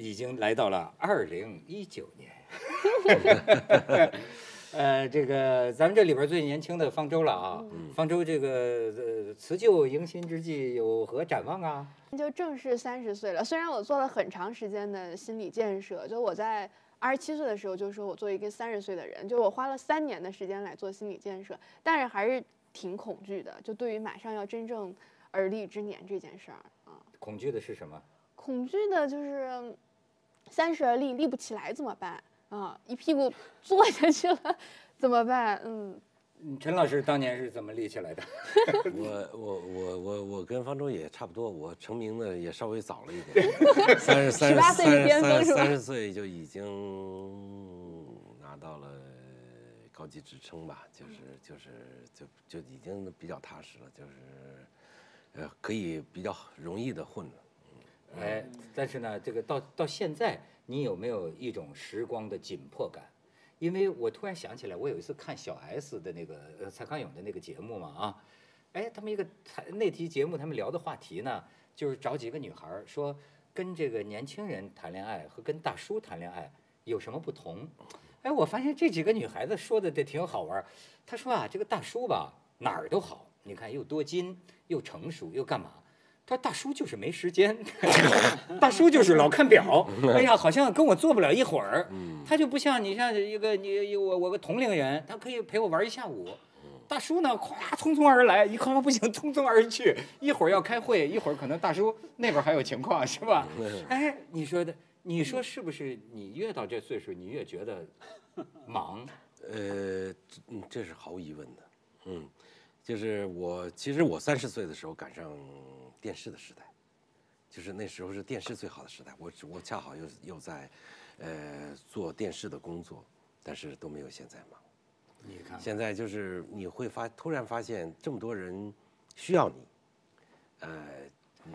已经来到了二零一九年。呃，这个咱们这里边最年轻的方舟了啊，方舟这个呃辞旧迎新之际有何展望啊？就正式三十岁了，虽然我做了很长时间的心理建设，就我在二十七岁的时候就说我做一个三十岁的人，就我花了三年的时间来做心理建设，但是还是挺恐惧的，就对于马上要真正而立之年这件事儿啊，恐惧的是什么？恐惧的就是三十而立立不起来怎么办？啊，一屁股坐下去了，怎么办？嗯，陈老师当年是怎么立起来的？我我我我我跟方舟也差不多，我成名的也稍微早了一点，三十三十三十三十岁就已经拿到了高级职称吧，就是就是就就已经比较踏实了，就是呃可以比较容易的混了。哎，但是呢，这个到到现在。你有没有一种时光的紧迫感？因为我突然想起来，我有一次看小 S 的那个呃蔡康永的那个节目嘛啊，哎，他们一个那期节目，他们聊的话题呢，就是找几个女孩说，跟这个年轻人谈恋爱和跟大叔谈恋爱有什么不同？哎，我发现这几个女孩子说的这挺好玩。她说啊，这个大叔吧哪儿都好，你看又多金又成熟又干嘛？他大叔就是没时间，大叔就是老看表。哎呀，好像跟我坐不了一会儿。他就不像你像一个你我我个同龄人，他可以陪我玩一下午。大叔呢，咵匆匆而来，一看不行，匆匆而去。一会儿要开会，一会儿可能大叔那边还有情况，是吧？哎，你说的，你说是不是？你越到这岁数，你越觉得忙。呃，嗯，这是毫无疑问的。嗯，就是我，其实我三十岁的时候赶上。电视的时代，就是那时候是电视最好的时代。我我恰好又又在，呃，做电视的工作，但是都没有现在忙。你看，现在就是你会发突然发现这么多人需要你，呃，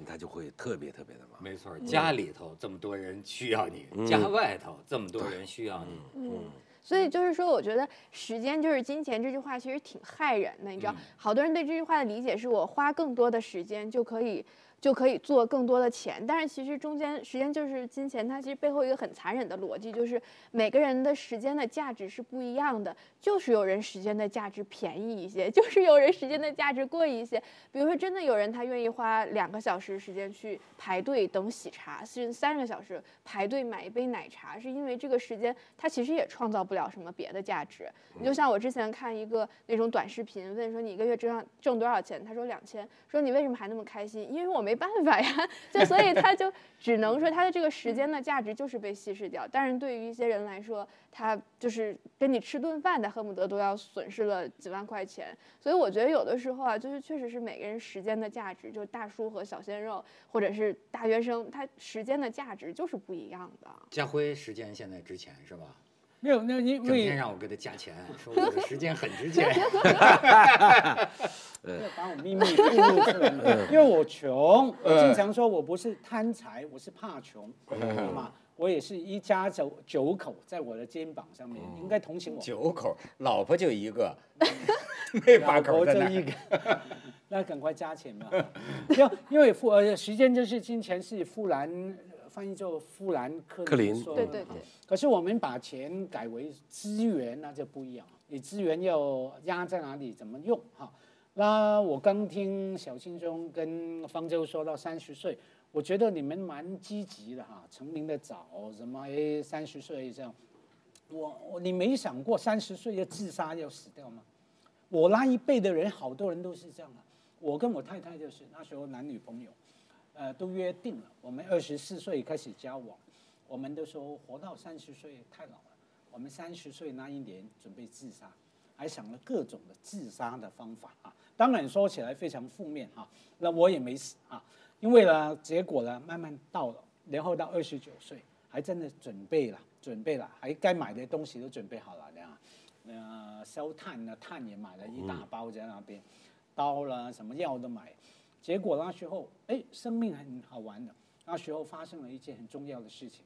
他就会特别特别的忙。没错，家里头这么多人需要你，家外头这么多人需要你。嗯。所以就是说，我觉得时间就是金钱这句话其实挺害人的，你知道，好多人对这句话的理解是我花更多的时间就可以。就可以做更多的钱，但是其实中间时间就是金钱，它其实背后一个很残忍的逻辑就是每个人的时间的价值是不一样的，就是有人时间的价值便宜一些，就是有人时间的价值贵一些。比如说，真的有人他愿意花两个小时时间去排队等喜茶，甚至三个小时排队买一杯奶茶，是因为这个时间他其实也创造不了什么别的价值。你就像我之前看一个那种短视频，问说你一个月挣挣多少钱，他说两千，说你为什么还那么开心？因为我没。没办法呀，就所以他就只能说他的这个时间的价值就是被稀释掉。但是对于一些人来说，他就是跟你吃顿饭，他恨不得都要损失了几万块钱。所以我觉得有的时候啊，就是确实是每个人时间的价值，就是大叔和小鲜肉，或者是大学生，他时间的价值就是不一样的。家辉时间现在值钱是吧？没有，那你整天让我给他加钱，说我的时间很值钱。要把我秘密透露出来，因为我穷，我经常说我不是贪财，我是怕穷，嘛，我也是一家九九口，在我的肩膀上面，应该同情我。九口，老婆就一个，老婆就一个，那赶快加钱吧。因因为富呃，时间就是金钱，是富兰。翻译做富兰克林，对对对。可是我们把钱改为资源，那就不一样。你资源要压在哪里，怎么用？哈，那我刚听小青兄跟方舟说到三十岁，我觉得你们蛮积极的哈，成名的早，什么哎三十岁这样。我我你没想过三十岁要自杀要死掉吗？我那一辈的人，好多人都是这样的。我跟我太太就是那时候男女朋友。呃，都约定了，我们二十四岁开始交往，我们都说活到三十岁太老了，我们三十岁那一年准备自杀，还想了各种的自杀的方法啊。当然说起来非常负面哈，那我也没死啊，因为呢，结果呢慢慢到了，然后到二十九岁，还真的准备了，准备了，还该买的东西都准备好了，那呃，烧炭的炭也买了一大包在那边，刀啦什么药都买。结果那时候，哎，生命很好玩的。那时候发生了一件很重要的事情，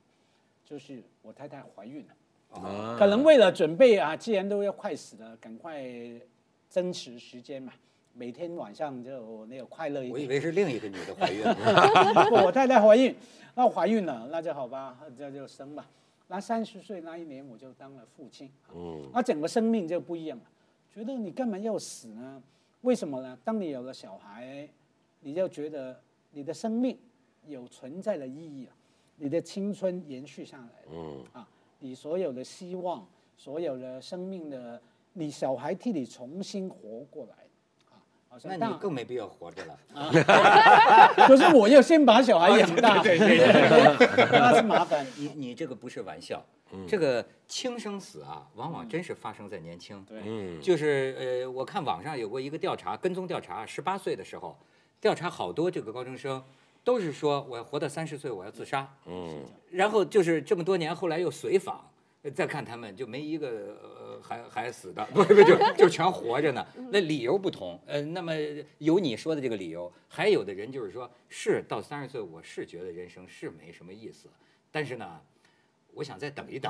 就是我太太怀孕了。可能为了准备啊，既然都要快死了，赶快争取时间嘛，每天晚上就那个快乐一点。我以为是另一个女的怀孕。不我太太怀孕，那怀孕了，那就好吧，这就生吧。那三十岁那一年我就当了父亲，嗯那整个生命就不一样了。觉得你干嘛要死呢？为什么呢？当你有了小孩，你就觉得你的生命有存在的意义了，你的青春延续下来了。嗯啊，你所有的希望，所有的生命的，你小孩替你重新活过来，啊，那大你更没必要活着了。可是我要先把小孩养大，对对对 那是麻烦。你你这个不是玩笑，这个轻生死啊，往往真是发生在年轻。对，嗯就是呃，我看网上有过一个调查，跟踪调查，十八岁的时候，调查好多这个高中生，都是说我要活到三十岁我要自杀，嗯然后就是这么多年，后来又随访。呃再看他们，就没一个呃还还死的，不不就就全活着呢。那理由不同，呃，那么有你说的这个理由，还有的人就是说，是到三十岁，我是觉得人生是没什么意思，但是呢，我想再等一等。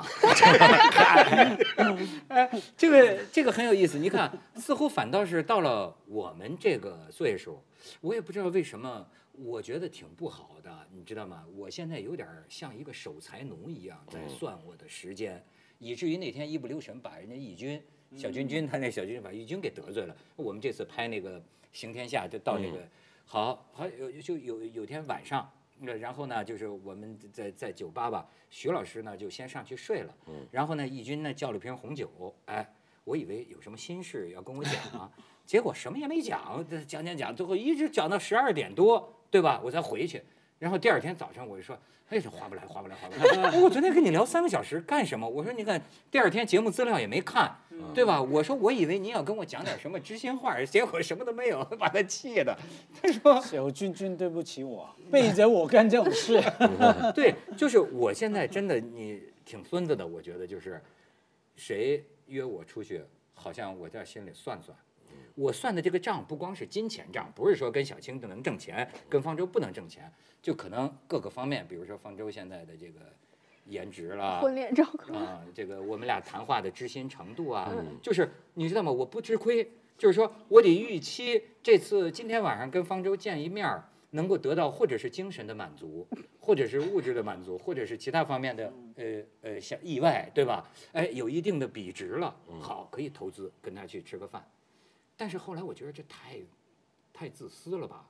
哎，这个这个很有意思，你看，似乎反倒是到了我们这个岁数，我也不知道为什么，我觉得挺不好的，你知道吗？我现在有点像一个守财奴一样，在算我的时间，以至于那天一不留神把人家义军小军军，他那小君君把义军给得罪了。我们这次拍那个《行天下》，就到那个，好好有就有有天晚上。那然后呢，就是我们在在酒吧吧，徐老师呢就先上去睡了，然后呢，义军呢叫了瓶红酒，哎，我以为有什么心事要跟我讲啊，结果什么也没讲，这讲讲讲，最后一直讲到十二点多，对吧？我才回去。然后第二天早上我就说，哎，这划不来，划不来，划不来。我昨天跟你聊三个小时干什么？我说你看第二天节目资料也没看，对吧？我说我以为你要跟我讲点什么知心话，结果什么都没有，把他气的。他说。小君君，对不起我，背着我干这种事。对，就是我现在真的你挺孙子的，我觉得就是，谁约我出去，好像我在心里算算，我算的这个账不光是金钱账，不是说跟小青能挣钱，跟方舟不能挣钱，就可能各个方面，比如说方舟现在的这个颜值啦，婚恋照顾。啊，这个我们俩谈话的知心程度啊，嗯就是你知道吗？我不吃亏，就是说我得预期这次今天晚上跟方舟见一面儿，能够得到或者是精神的满足，或者是物质的满足，或者是其他方面的呃呃像意外，对吧？哎，有一定的比值了，好，可以投资跟他去吃个饭。但是后来我觉得这太太自私了吧？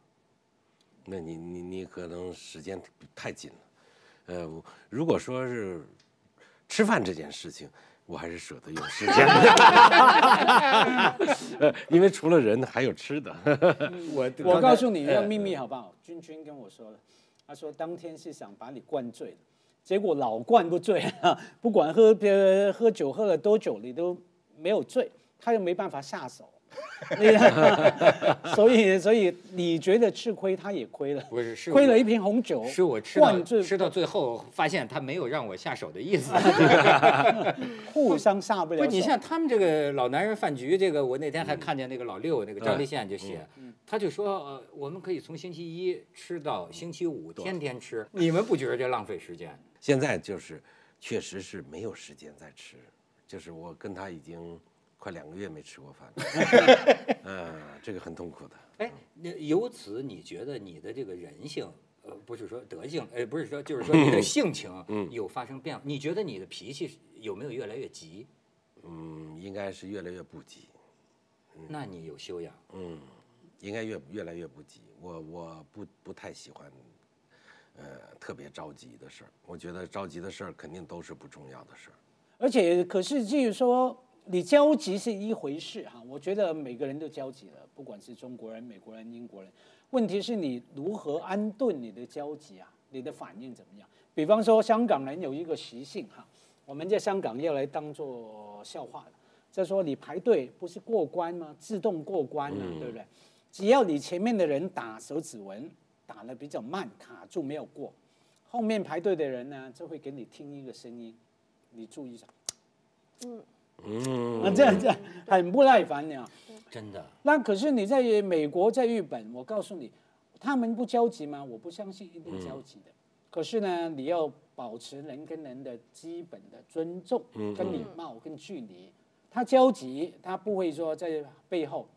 那你你你可能时间太紧了，呃，如果说是吃饭这件事情，我还是舍得用时间的，呃因为除了人还有吃的。我我告诉你一呃个秘密好不好？君君跟我说了，他说当天是想把你灌醉的，结果老灌不醉啊，不管喝呃喝酒喝了多久，你都没有醉，他又没办法下手。你所以，所以你觉得吃亏，他也亏了，不是是亏了一瓶红酒，是我吃到吃到最后，发现他没有让我下手的意思。互相下不了不，你像他们这个老男人饭局，这个我那天还看见那个老六，那个张立宪就写，他就说，呃，我们可以从星期一吃到星期五，天天吃。你们不觉得这浪费时间？现在就是确实是没有时间再吃，就是我跟他已经快两个月没吃过饭了，嗯，这个很痛苦的。哎，那由此你觉得你的这个人性，呃，不是说德性，呃，不是说，就是说你的性情有发生变化？你觉得你的脾气有没有越来越急？嗯，应该是越来越不急，那你有修养。嗯，应该越越来越不急。我我不不太喜欢，呃，特别着急的事儿。我觉得着急的事儿肯定都是不重要的事儿。而且，可是至于说你焦急是一回事哈，我觉得每个人都焦急了，不管是中国人、美国人、英国人。问题是你如何安顿你的焦急啊？你的反应怎么样？比方说，香港人有一个习性哈，我们在香港要来当做笑话的，就说你排队不是过关吗？自动过关啊，对不对？只要你前面的人打手指纹打得比较慢，卡住没有过，后面排队的人呢就会给你听一个声音，你注意一下。嗯，啊，这样这样很不耐烦的。真的，那可是你在美国、在日本，我告诉你，他们不焦急吗？我不相信一定焦急的。可是呢，你要保持人跟人的基本的尊重、跟礼貌、跟距离。他焦急，他不会说在背后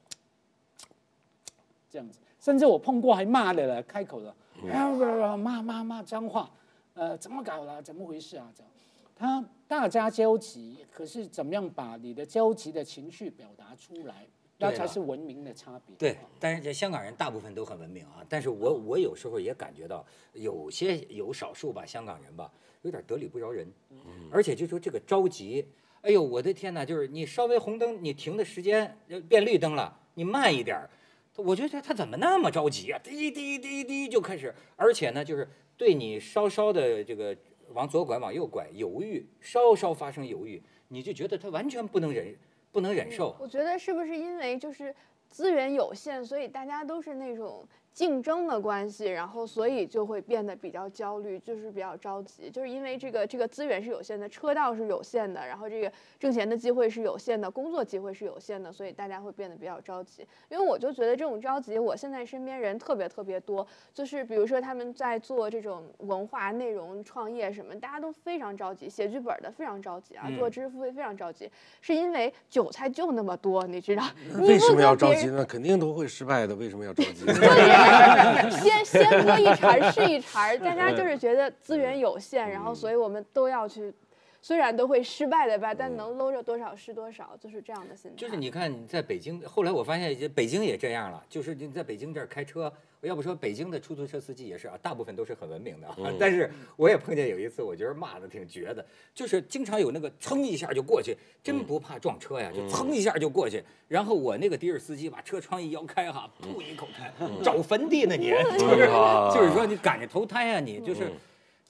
这样子。甚至我碰过还骂的了，开口了，啊骂骂骂脏话，呃，怎么搞了？怎么回事啊？这样，他大家焦急，可是怎么样把你的焦急的情绪表达出来，那才是文明的差别。对，但是这香港人大部分都很文明啊。但是我我有时候也感觉到，有些有少数吧，香港人吧，有点得理不饶人，嗯而且就说这个着急，哎呦，我的天哪！就是你稍微红灯，你停的时间变绿灯了，你慢一点儿。我觉得他怎么那么着急啊？滴滴滴滴就开始，而且呢，就是对你稍稍的这个往左拐往右拐犹豫，稍稍发生犹豫，你就觉得他完全不能忍，不能忍受。我觉得是不是因为就是资源有限，所以大家都是那种。竞争的关系，然后所以就会变得比较焦虑，就是比较着急，就是因为这个这个资源是有限的，车道是有限的，然后这个挣钱的机会是有限的，工作机会是有限的，所以大家会变得比较着急。因为我就觉得这种着急，我现在身边人特别特别多，就是比如说他们在做这种文化内容创业什么，大家都非常着急，写剧本的非常着急啊，做知识付费非常着急，是因为韭菜就那么多，你知道？为什么要着急呢？肯定都会失败的，为什么要着急？先先割一茬是一茬，大家就是觉得资源有限，然后所以我们都要去，虽然都会失败的吧，但能搂着多少是多少，就是这样的心态。就是你看你在北京，后来我发现北京也这样了，就是你在北京这儿开车。要不说北京的出租车司机也是啊，大部分都是很文明的。但是我也碰见有一次，我觉得骂的挺绝的，就是经常有那个蹭一下就过去，真不怕撞车呀，就蹭一下就过去。然后我那个的士司机把车窗一摇开哈，吐一口痰，找坟地呢你，就是就是说你赶着投胎啊你，就是，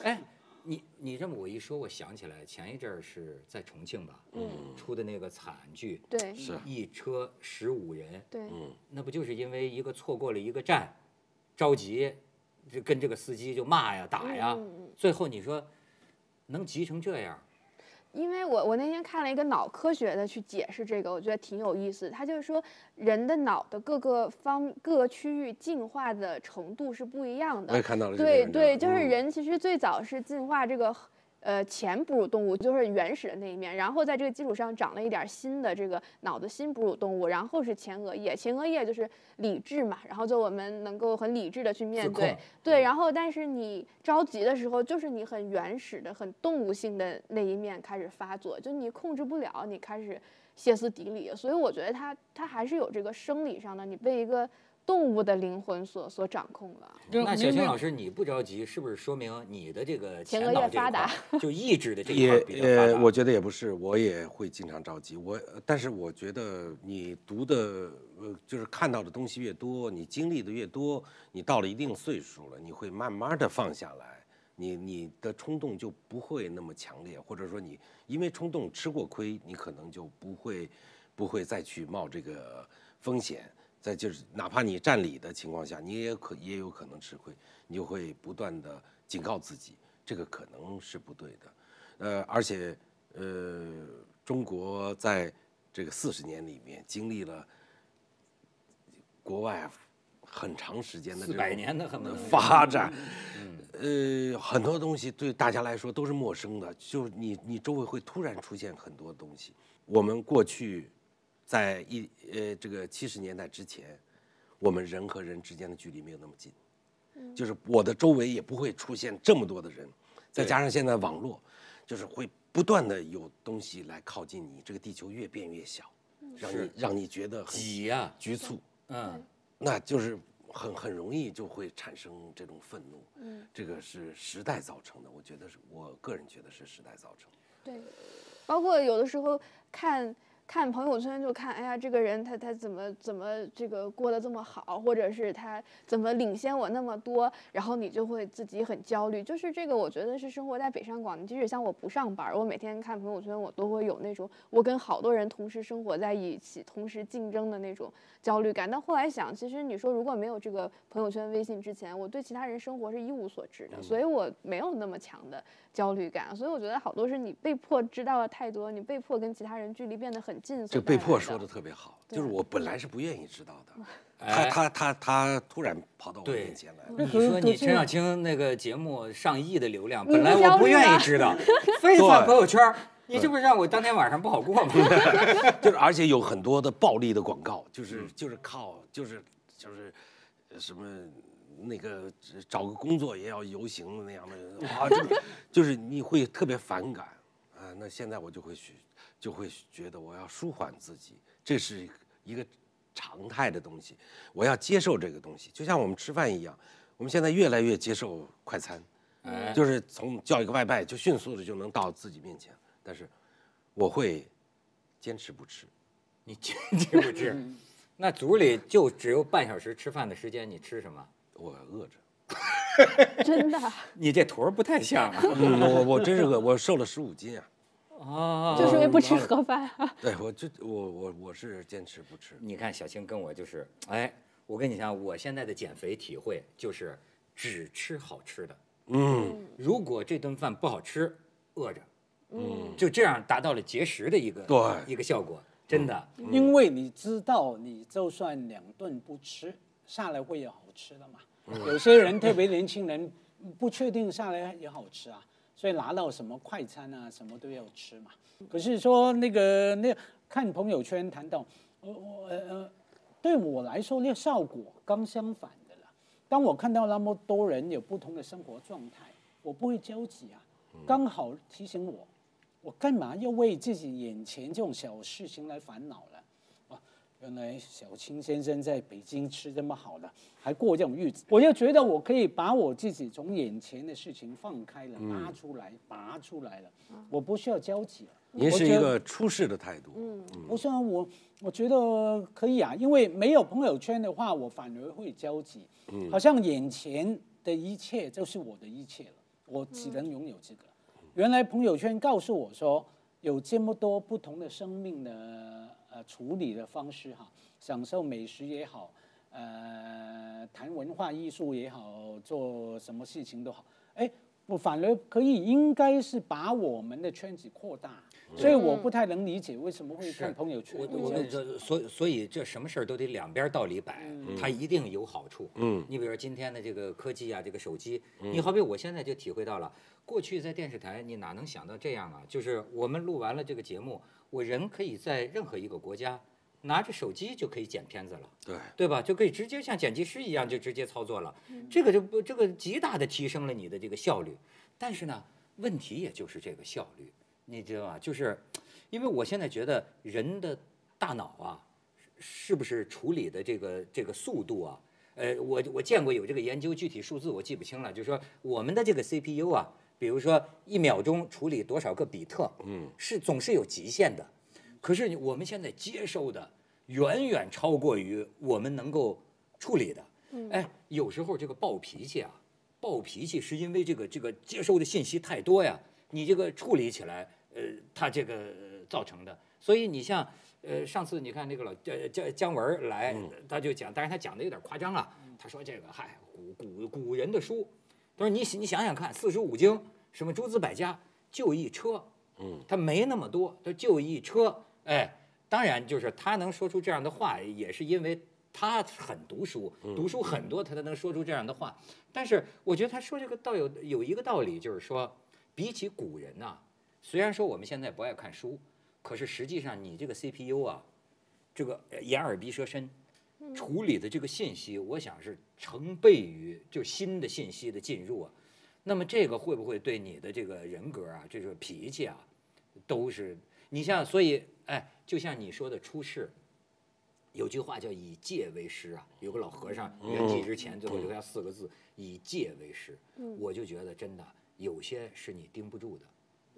哎，你你这么我一说，我想起来前一阵儿是在重庆吧，嗯，出的那个惨剧，对，是一车十五人，对，嗯，那不就是因为一个错过了一个站。着急，就跟这个司机就骂呀打呀，最后你说能急成这样？因为我我那天看了一个脑科学的去解释这个，我觉得挺有意思。他就是说，人的脑的各个方各个区域进化的程度是不一样的。我也看到了。对对，就是人其实最早是进化这个。呃，前哺乳动物就是原始的那一面，然后在这个基础上长了一点新的这个脑子新哺乳动物，然后是前额叶，前额叶就是理智嘛，然后就我们能够很理智的去面对，对，然后但是你着急的时候，就是你很原始的、很动物性的那一面开始发作，就你控制不了，你开始歇斯底里，所以我觉得它它还是有这个生理上的，你被一个。动物的灵魂所所掌控了。那小青老师，你不着急，是不是说明你的这个前额叶发达，就意志的这一块比较发达？我觉得也不是，我也会经常着急。我，但是我觉得你读的，呃，就是看到的东西越多，你经历的越多，你到了一定岁数了，你会慢慢的放下来，你你的冲动就不会那么强烈，或者说你因为冲动吃过亏，你可能就不会不会再去冒这个风险。再就是，哪怕你占理的情况下，你也可也有可能吃亏，你就会不断的警告自己，这个可能是不对的。呃，而且，呃，中国在这个四十年里面经历了国外很长时间的四百年的很 发展，呃，很多东西对大家来说都是陌生的，就你你周围会突然出现很多东西，我们过去。在一呃这个七十年代之前，我们人和人之间的距离没有那么近，就是我的周围也不会出现这么多的人，再加上现在网络，就是会不断的有东西来靠近你，这个地球越变越小，让你让你觉得挤呀。局促，嗯，那就是很很容易就会产生这种愤怒，嗯，这个是时代造成的，我觉得是我个人觉得是时代造成的，对，包括有的时候看。看朋友圈就看，哎呀，这个人他他怎么怎么这个过得这么好，或者是他怎么领先我那么多，然后你就会自己很焦虑。就是这个，我觉得是生活在北上广，即使像我不上班，我每天看朋友圈，我都会有那种我跟好多人同时生活在一起，同时竞争的那种焦虑感。但后来想，其实你说如果没有这个朋友圈、微信之前，我对其他人生活是一无所知的，所以我没有那么强的焦虑感。所以我觉得好多是你被迫知道了太多，你被迫跟其他人距离变得很。这被迫说的特别好，就是我本来是不愿意知道的，他他他他突然跑到我面前来。你说你陈小青那个节目上亿的流量，本来我不愿意知道，非发朋友圈，你这不是让我当天晚上不好过吗？就是而且有很多的暴力的广告，就是就是靠就是就是什么那个找个工作也要游行的那样的啊，就就是你会特别反感啊。那现在我就会去，就会觉得我要舒缓自己，这是一个常态的东西，我要接受这个东西，就像我们吃饭一样，我们现在越来越接受快餐，哎就是从叫一个外卖就迅速的就能到自己面前，但是我会坚持不吃。你坚持不吃？那组里就只有半小时吃饭的时间，你吃什么？我饿着，真的，你这坨儿不太像啊。嗯，我我真是饿，我瘦了十五斤啊。哦就是因为不吃盒饭啊。对我这我我我是坚持不吃。你看小青跟我就是，哎，我跟你讲，我现在的减肥体会就是只吃好吃的。嗯如果这顿饭不好吃，饿着，嗯，就这样达到了节食的一个对一个效果，真的。因为你知道，你就算两顿不吃，下来会有好吃的嘛。有些人特别年轻人不确定下来也好吃啊，所以拿到什么快餐啊，什么都要吃嘛。可是说那个那看朋友圈谈到，我我呃呃，对我来说那个效果刚相反的了。当我看到那么多人有不同的生活状态，我不会焦急啊，刚好提醒我，我干嘛要为自己眼前这种小事情来烦恼了？啊，原来小青先生在北京吃这么好的，还过这种日子，我就觉得我可以把我自己从眼前的事情放开了，拉出来，拔出来了，我不需要焦急了。您是一我觉得个出世的态度。嗯，不是啊，我我觉得可以啊，因为没有朋友圈的话，我反而会焦急，好像眼前的一切就是我的一切了，我只能拥有这个。原来朋友圈告诉我说，有这么多不同的生命的呃处理的方式哈，享受美食也好，呃，谈文化艺术也好，做什么事情都好，哎，我反而可以应该是把我们的圈子扩大，所以我不太能理解为什么会看朋友圈我我跟你说，所所以这什么事儿都得两边道理摆，它一定有好处。嗯你比如说今天的这个科技啊，这个手机，你好比我现在就体会到了，过去在电视台你哪能想到这样啊？就是我们录完了这个节目，我人可以在任何一个国家拿着手机就可以剪片子了。对，对吧？就可以直接像剪辑师一样就直接操作了，这个就不这个极大的提升了你的这个效率。但是呢，问题也就是这个效率，你知道吗？就是因为我现在觉得人的大脑啊，是不是处理的这个这个速度啊？呃，我我见过有这个研究，具体数字我记不清了。就是说我们的这个 CPU 啊，比如说一秒钟处理多少个比特，嗯，是总是有极限的。可是我们现在接收的远远超过于我们能够处理的。哎，有时候这个暴脾气啊，暴脾气是因为这个这个接收的信息太多呀，你这个处理起来，呃，他这个呃造成的。所以你像呃上次你看那个老姜姜姜文来，他就讲，但是他讲的有点夸张了。他说这个嗨，古古古人的书，他说你你想想看，四书五经什么诸子百家就一车，嗯，他没那么多，他就一车。哎，当然就是他能说出这样的话，也是因为他很读书，读书很多，他才能说出这样的话。但是我觉得他说这个倒有有一个道理，就是说，比起古人呐、虽然说我们现在不爱看书，可是实际上你这个 CPU 啊，这个呃眼耳鼻舌身处理的这个信息，我想是成倍于就新的信息的进入啊。那么这个会不会对你的这个人格啊，这个脾气啊，都是你像，所以哎，就像你说的出世，有句话叫以戒为师啊，有个老和尚圆寂之前最后留下四个字：以戒为师。我就觉得真的有些是你盯不住的。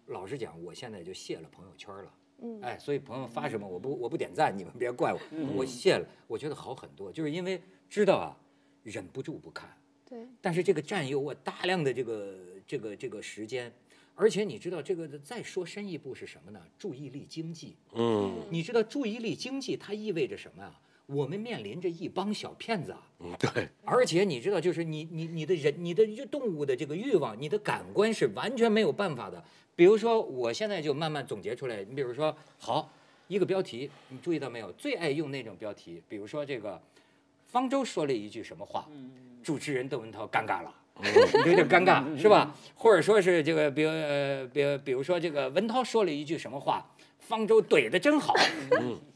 老实讲，我现在就卸了朋友圈了。嗯哎，所以朋友发什么我不我不点赞，你们别怪我，我卸了，我觉得好很多，就是因为知道啊，忍不住不看。对，但是这个占有我大量的这个这个这个时间，而且你知道这个再说深一步是什么呢？注意力经济。嗯你知道注意力经济它意味着什么呀？我们面临着一帮小骗子啊，嗯，对，而且你知道，就是你你你的人你的动物的这个欲望，你的感官是完全没有办法的。比如说，我现在就慢慢总结出来，你比如说，好一个标题，你注意到没有？最爱用那种标题，比如说这个方舟说了一句什么话，主持人窦文涛尴尬了。有点尴尬是吧？或者说是这个，比如呃，比如比如说这个文涛说了一句什么话，方舟怼的真好。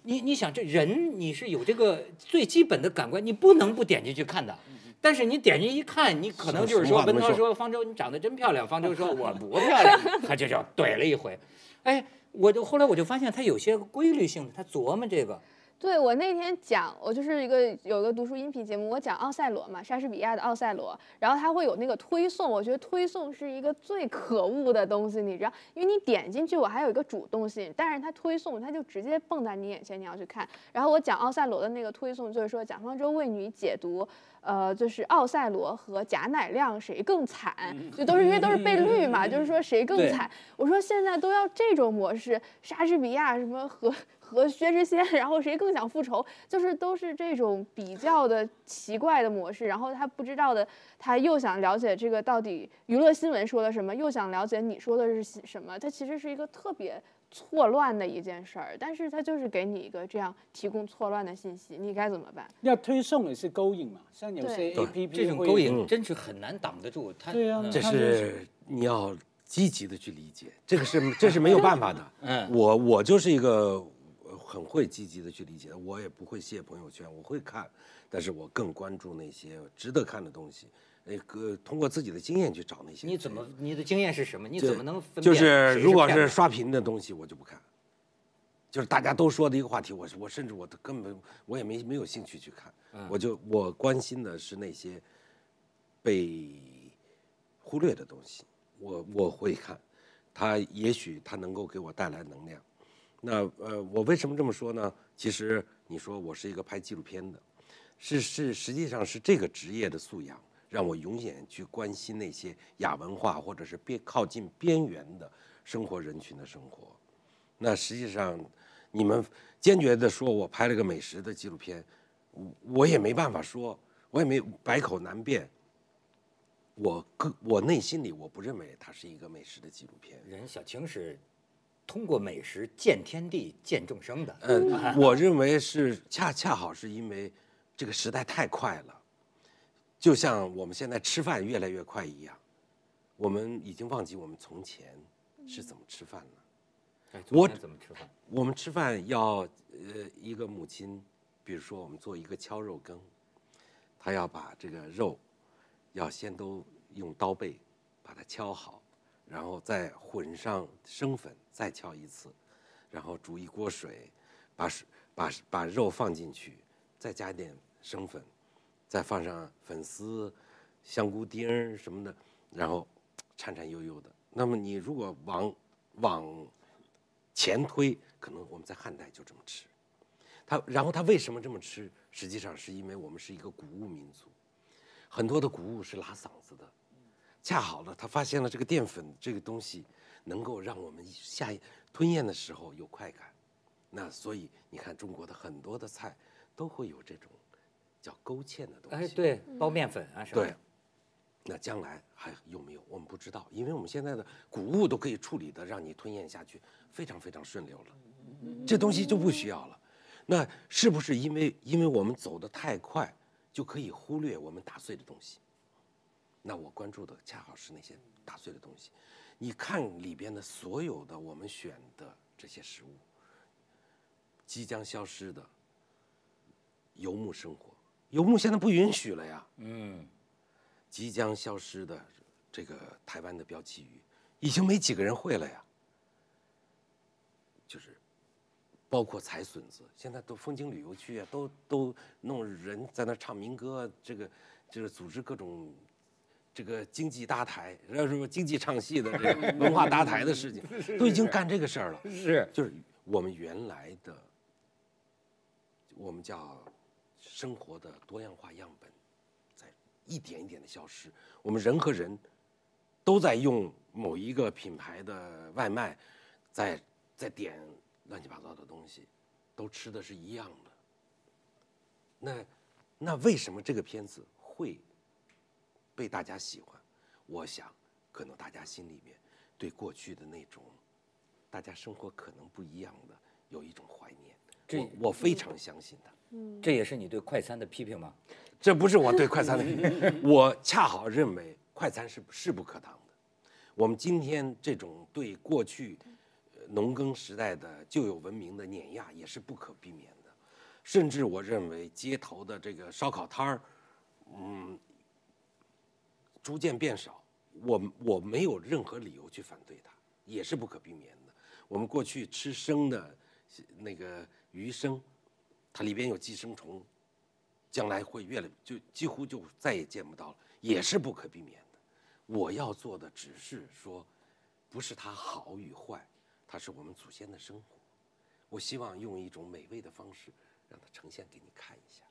你你想这人你是有这个最基本的感官，你不能不点进去看的。但是你点进去一看，你可能就是说，文涛说方舟你长得真漂亮，方舟说我不漂亮，他就叫怼了一回。哎，我就后来我就发现他有些规律性的，他琢磨这个。对我那天讲，我就是一个有个读书音频节目，我讲奥赛罗嘛，莎士比亚的奥赛罗，然后他会有那个推送，我觉得推送是一个最可恶的东西，你知道，因为你点进去，我还有一个主动性，但是他推送他就直接蹦在你眼前，你要去看。然后我讲奥赛罗的那个推送，就是说蒋方舟为你解读，呃，就是奥赛罗和贾乃亮谁更惨，就都是因为都是被绿嘛，就是说谁更惨。我说现在都要这种模式，莎士比亚什么和。和薛之谦，然后谁更想复仇？就是都是这种比较的奇怪的模式。然后他不知道的，他又想了解这个到底娱乐新闻说了什么，又想了解你说的是什么。它其实是一个特别错乱的一件事儿，但是它就是给你一个这样提供错乱的信息，你该怎么办？要推送也是勾引嘛，像有些 A P P 这种勾引真是很难挡得住。对呀，这是你要积极的去理解，这个是这是没有办法的。嗯，我我就是一个。很会积极的去理解，我也不会卸朋友圈，我会看，但是我更关注那些值得看的东西，那个通过自己的经验去找那些。你怎么你的经验是什么？你怎么能分就是如果是刷屏的东西，我就不看。就是大家都说的一个话题，我我甚至我根本我也没没有兴趣去看，我就我关心的是那些被忽略的东西，我我会看，它也许它能够给我带来能量。那呃，我为什么这么说呢？其实你说我是一个拍纪录片的，是是，实际上是这个职业的素养让我永远去关心那些亚文化或者是边靠近边缘的生活人群的生活。那实际上，你们坚决的说我拍了个美食的纪录片，我我也没办法说，我也没百口难辩。我个我内心里我不认为它是一个美食的纪录片。人小青是。通过美食见天地、见众生的。嗯，我认为是恰恰好是因为这个时代太快了，就像我们现在吃饭越来越快一样，我们已经忘记我们从前是怎么吃饭了。我怎么吃饭？我们吃饭要呃一个母亲，比如说我们做一个敲肉羹，她要把这个肉要先都用刀背把它敲好。然后再混上生粉，再敲一次，然后煮一锅水，把水把把肉放进去，再加点生粉，再放上粉丝、香菇丁什么的，然后颤颤悠悠的。那么你如果往往前推，可能我们在汉代就这么吃。他然后他为什么这么吃？实际上是因为我们是一个谷物民族，很多的谷物是拉嗓子的。恰好了，他发现了这个淀粉这个东西，能够让我们下吞咽的时候有快感。那所以你看，中国的很多的菜都会有这种叫勾芡的东西。哎，对，包面粉啊什么。对。那将来还有没有？我们不知道，因为我们现在的谷物都可以处理的让你吞咽下去非常非常顺溜了，这东西就不需要了。那是不是因为因为我们走得太快，就可以忽略我们打碎的东西？那我关注的恰好是那些打碎的东西，你看里边的所有的我们选的这些食物，即将消失的游牧生活，游牧现在不允许了呀。嗯，即将消失的这个台湾的标旗鱼，已经没几个人会了呀。就是包括采笋子，现在都风景旅游区啊，都都弄人在那唱民歌，这个就是组织各种。这个经济搭台，然后什么经济唱戏的这个 文化搭台的事情，都已经干这个事儿了。是，就是我们原来的，我们叫生活的多样化样本，在一点一点的消失。我们人和人都在用某一个品牌的外卖，在在点乱七八糟的东西，都吃的是一样的。那那为什么这个片子会？被大家喜欢，我想，可能大家心里面对过去的那种，大家生活可能不一样的，有一种怀念。这我非常相信的。嗯，这也是你对快餐的批评吗？这不是我对快餐的批评，我恰好认为快餐是势不可挡的。我们今天这种对过去农耕时代的旧有文明的碾压也是不可避免的，甚至我认为街头的这个烧烤摊儿。嗯，逐渐变少，我我没有任何理由去反对它，也是不可避免的。我们过去吃生的那个鱼生，它里边有寄生虫，将来会越来就几乎就再也见不到了，也是不可避免的。我要做的只是说，不是它好与坏，它是我们祖先的生活。我希望用一种美味的方式，让它呈现给你看一下。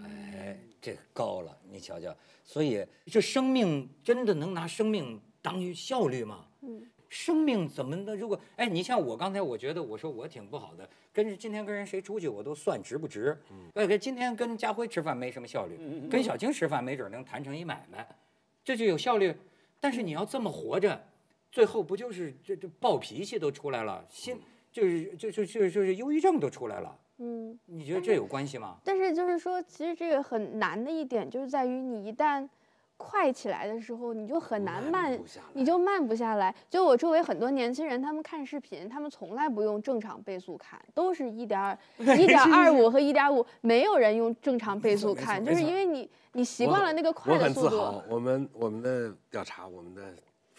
哎，这高了，你瞧瞧。所以这生命真的能拿生命当效率吗？嗯。生命怎么的？如果哎，你像我刚才，我觉得我说我挺不好的，跟今天跟人谁出去，我都算值不值。嗯。呃，跟今天跟家辉吃饭没什么效率，跟小青吃饭没准能谈成一买卖，这就有效率。但是你要这么活着，最后不就是这这暴脾气都出来了，心就是就就就就是忧郁症都出来了。嗯。你觉得这有关系吗？但是就是说，其实这个很难的一点就是在于你一旦。快起来的时候，你就很难慢，你就慢不下来。就我周围很多年轻人，他们看视频，他们从来不用正常倍速看，都是一点二、一点二五和一点五，没有人用正常倍速看，就是因为你你习惯了那个快的速度。我很自豪，我们我们的调查，我们的。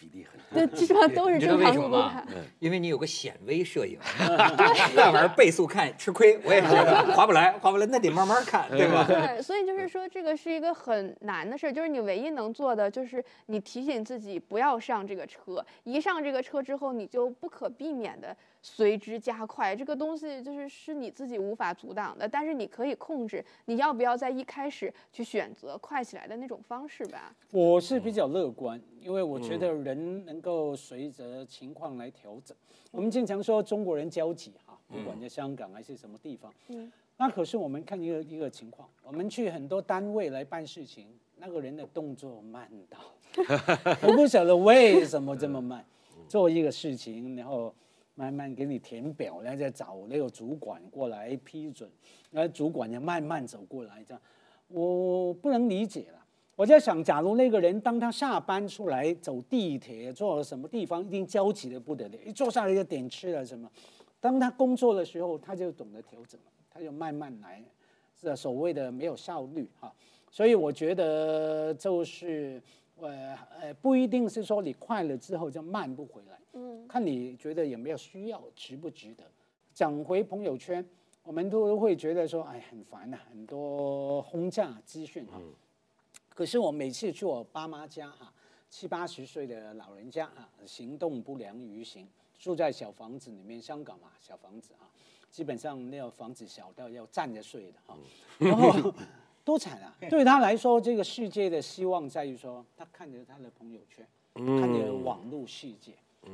比例很对，基本上都是正常速度看。因为你有个显微摄影，那玩意儿倍速看吃亏。我也是，划不来，划不来，那得慢慢看，对吧？对，所以就是说，这个是一个很难的事儿。就是你唯一能做的，就是你提醒自己不要上这个车。一上这个车之后，你就不可避免的。随之加快，这个东西就是是你自己无法阻挡的，但是你可以控制你要不要在一开始去选择快起来的那种方式吧。我是比较乐观，因为我觉得人能够随着情况来调整。我们经常说中国人焦急哈，不管在香港还是什么地方，嗯，那可是我们看一个一个情况，我们去很多单位来办事情，那个人的动作慢到，我不晓得为什么这么慢，做一个事情然后。慢慢给你填表，然后再找那个主管过来批准，那主管也慢慢走过来，这样我不能理解了。我在想，假如那个人当他下班出来走地铁，坐什么地方，一定焦急的不得了，一坐下来就点吃了什么。当他工作的时候，他就懂得调整了，他就慢慢来，是所谓的没有效率哈。所以我觉得就是，呃呃，不一定是说你快了之后就慢不回来。嗯，看你觉得有没有需要，值不值得？讲回朋友圈，我们都会觉得说，哎，很烦呐，很多轰炸资讯嗯。可是我每次去我爸妈家哈，七八十岁的老人家啊，行动不良于行，住在小房子里面，香港嘛，小房子啊，基本上那个房子小到要站着睡的哈。然后多惨啊！对他来说，这个世界的希望在于说，他看着他的朋友圈，看着网络世界。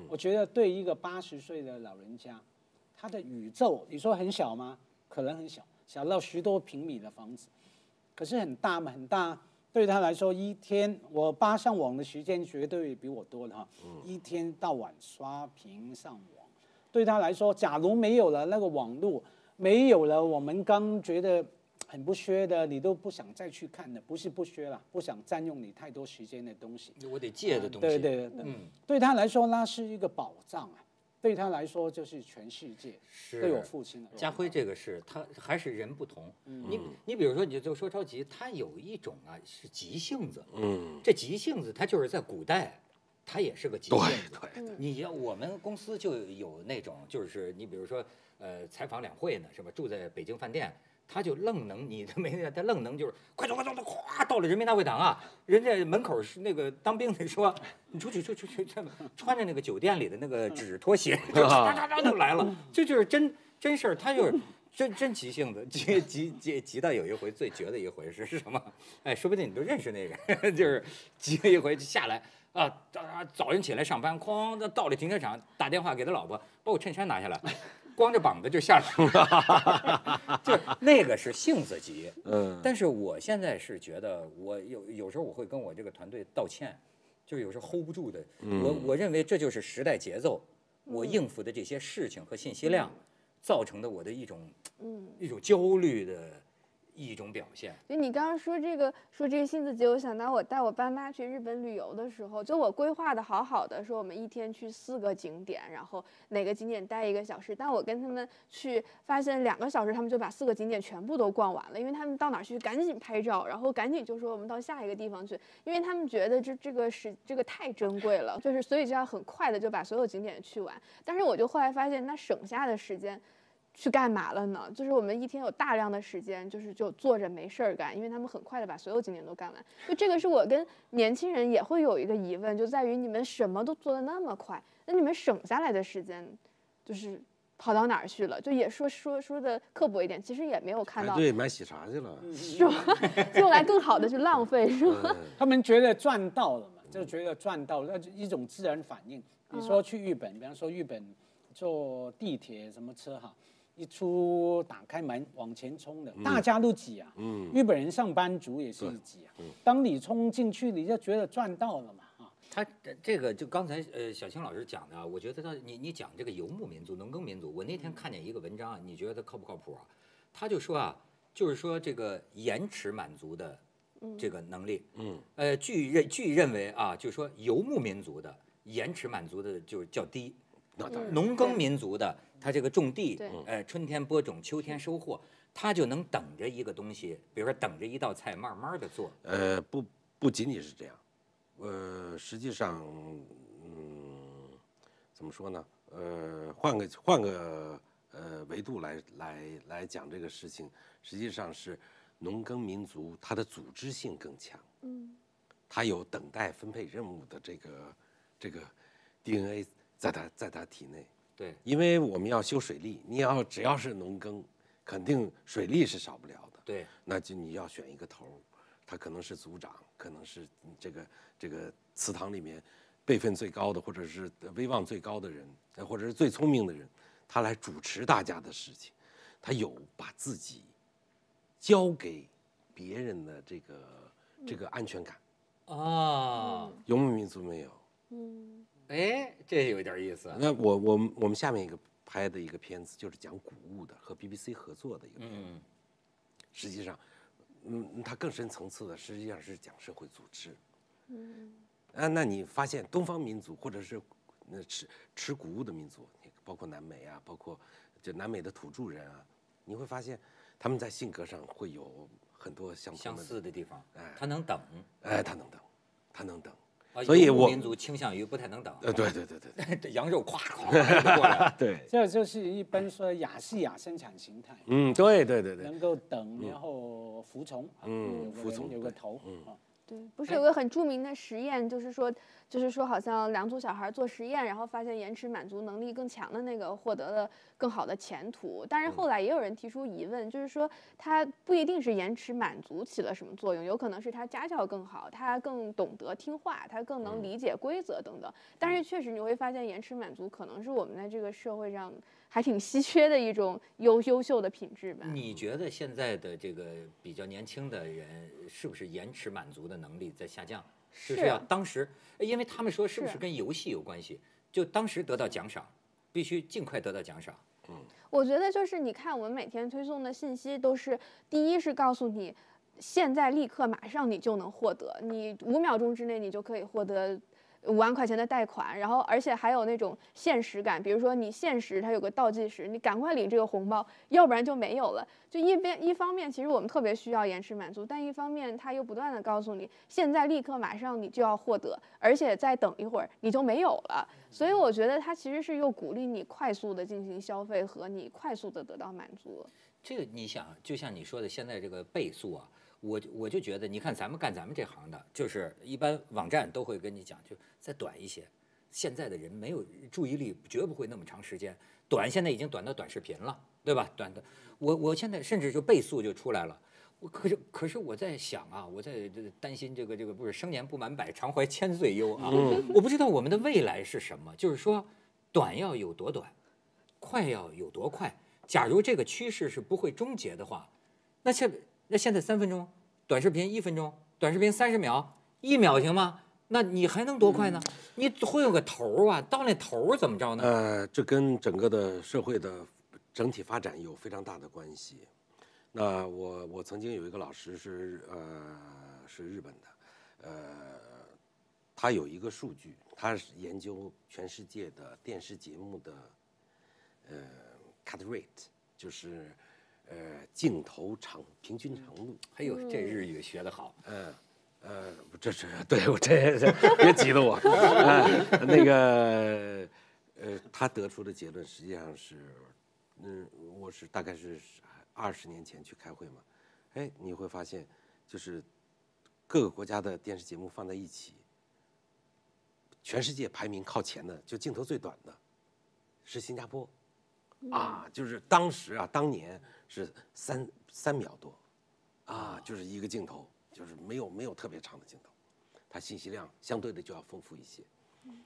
我觉得对一个八十岁的老人家，他的宇宙，你说很小吗？可能很小，小到十多平米的房子，可是很大嘛，很大。对他来说，一天我扒上网的时间绝对比我多的哈。一天到晚刷屏上网，对他来说，假如没有了那个网络，没有了我们刚觉得。很不缺的，你都不想再去看的，不是不缺了，不想占用你太多时间的东西。我得借的东西。对对对，嗯，对他来说那是一个宝藏啊，对他来说就是全世界。是。对我父亲。家辉这个是他还是人不同。你你比如说，你就说着急，他有一种啊是急性子。嗯。这急性子，他就是在古代，他也是个急性子。对对。你要我们公司就有那种，就是你比如说，呃，采访两会呢，是吧？住在北京饭店。他就愣能，你他没他愣能就是快走快走，他咵到了人民大会堂啊！人家门口是那个当兵的说，你出去出去出去，穿着那个酒店里的那个纸拖鞋，就喳喳喳就来了，这就是真 真事儿。他就是真真急性子，急 急急急到有一回最绝的一回是是什么？哎，说不定你都认识那个，就是急了一回就下来啊，早早晨起来上班，哐到了停车场打电话给他老婆，把我衬衫拿下来。光着膀子就下厨了，就那个是性子急。嗯，但是我现在是觉得，我有有时候我会跟我这个团队道歉，就是有时候 hold 不住的。我我认为这就是时代节奏，我应付的这些事情和信息量，造成的我的一种，嗯，一种焦虑的。一种表现。就你刚刚说这个说这个杏子节，我想到我带我爸妈去日本旅游的时候，就我规划的好好的，说我们一天去四个景点，然后哪个景点待一个小时。但我跟他们去，发现两个小时他们就把四个景点全部都逛完了，因为他们到哪去赶紧拍照，然后赶紧就说我们到下一个地方去，因为他们觉得这这个是这个太珍贵了，就是所以就要很快的就把所有景点去完。但是我就后来发现，那省下的时间。去干嘛了呢？就是我们一天有大量的时间，就是就坐着没事儿干，因为他们很快的把所有景点都干完。就这个是我跟年轻人也会有一个疑问，就在于你们什么都做的那么快，那你们省下来的时间，就是跑到哪儿去了？就也说说说的刻薄一点，其实也没有看到。对，买喜茶去了，是吧？用来更好的去浪费，是吧？他们觉得赚到了嘛，就觉得赚到了，一种自然反应。你说去日本，比方说日本坐地铁什么车哈？一出打开门往前冲的，大家都挤啊。嗯，日本人上班族也是挤啊。当你冲进去，你就觉得赚到了嘛。啊，他这个就刚才呃小青老师讲的，我觉得他你你讲这个游牧民族、农耕民族，我那天看见一个文章，你觉得他靠不靠谱啊？他就说啊，就是说这个延迟满足的这个能力，嗯，呃，据认据认为啊，就是说游牧民族的延迟满足的就是较低。农耕民族的，他这个种地，呃，春天播种，秋天收获，他就能等着一个东西，比如说等着一道菜，慢慢的做。呃，不不仅仅是这样，呃，实际上，嗯，怎么说呢？呃，换个换个呃维度来来来讲这个事情，实际上是农耕民族它的组织性更强，嗯，它有等待分配任务的这个这个 DNA。在他在他体内，对，因为我们要修水利，你要只要是农耕，肯定水利是少不了的。对，那就你要选一个头儿，他可能是组长，可能是这个这个祠堂里面辈分最高的，或者是威望最高的人，或者是最聪明的人，他来主持大家的事情，他有把自己交给别人的这个这个安全感啊，游牧民族没有。嗯。哎，这有点意思。那我我们我们下面一个拍的一个片子就是讲谷物的，和 BBC 合作的一个片子。实际上，嗯，它更深层次的实际上是讲社会组织。嗯。啊，那你发现东方民族或者是那吃吃谷物的民族，包括南美啊，包括就南美的土著人啊，你会发现他们在性格上会有很多相相似的地方。哎，他能等。哎，他能等，他能等。所以，我民族倾向于不太能等。呃，对对对对，这羊肉咵咵过来。对，这就是一般说亚细亚生产形态。嗯，对对对对。能够等，然后服从。嗯，服从有个头。嗯。对，不是有个很著名的实验，就是说。就是说，好像两组小孩做实验，然后发现延迟满足能力更强的那个获得了更好的前途。但是后来也有人提出疑问，就是说他不一定是延迟满足起了什么作用，有可能是他家教更好，他更懂得听话，他更能理解规则等等。但是确实你会发现，延迟满足可能是我们在这个社会上还挺稀缺的一种优优秀的品质吧？你觉得现在的这个比较年轻的人，是不是延迟满足的能力在下降？就是要当时，因为他们说是不是跟游戏有关系？就当时得到奖赏，必须尽快得到奖赏。嗯，我觉得就是你看，我们每天推送的信息都是，第一是告诉你，现在立刻马上你就能获得，你五秒钟之内你就可以获得。五万块钱的贷款，然后而且还有那种现实感，比如说你现实它有个倒计时，你赶快领这个红包，要不然就没有了。就一边一方面，其实我们特别需要延迟满足，但一方面它又不断的告诉你，现在立刻马上你就要获得，而且再等一会儿你就没有了。所以我觉得它其实是又鼓励你快速的进行消费和你快速的得到满足。这个你想，就像你说的，现在这个倍速啊。我我就觉得，你看咱们干咱们这行的，就是一般网站都会跟你讲，就再短一些。现在的人没有注意力，绝不会那么长时间。短现在已经短到短视频了，对吧？短的，我我现在甚至就倍速就出来了。我可是可是我在想啊，我在担心这个这个不是生年不满百，常怀千岁忧啊。我不知道我们的未来是什么，就是说，短要有多短，快要有多快。假如这个趋势是不会终结的话，那这。那现在三分钟，短视频一分钟，短视频三十秒，一秒行吗？那你还能多快呢？你会有个头啊，到那头怎么着呢？呃，这跟整个的社会的整体发展有非常大的关系。那我我曾经有一个老师是呃是日本的，呃，他有一个数据，他是研究全世界的电视节目的呃 cut rate，就是呃镜头长平均长度。哎呦，这日语学得好。嗯，呃，这是对我这这别急了我，呃 那个呃，他得出的结论实际上是，嗯，我是大概是二十年前去开会嘛，哎，你会发现，就是各个国家的电视节目放在一起，全世界排名靠前的，就镜头最短的，是新加坡，啊，就是当时啊，当年是三三秒多，啊，就是一个镜头。就是没有没有特别长的镜头，它信息量相对的就要丰富一些。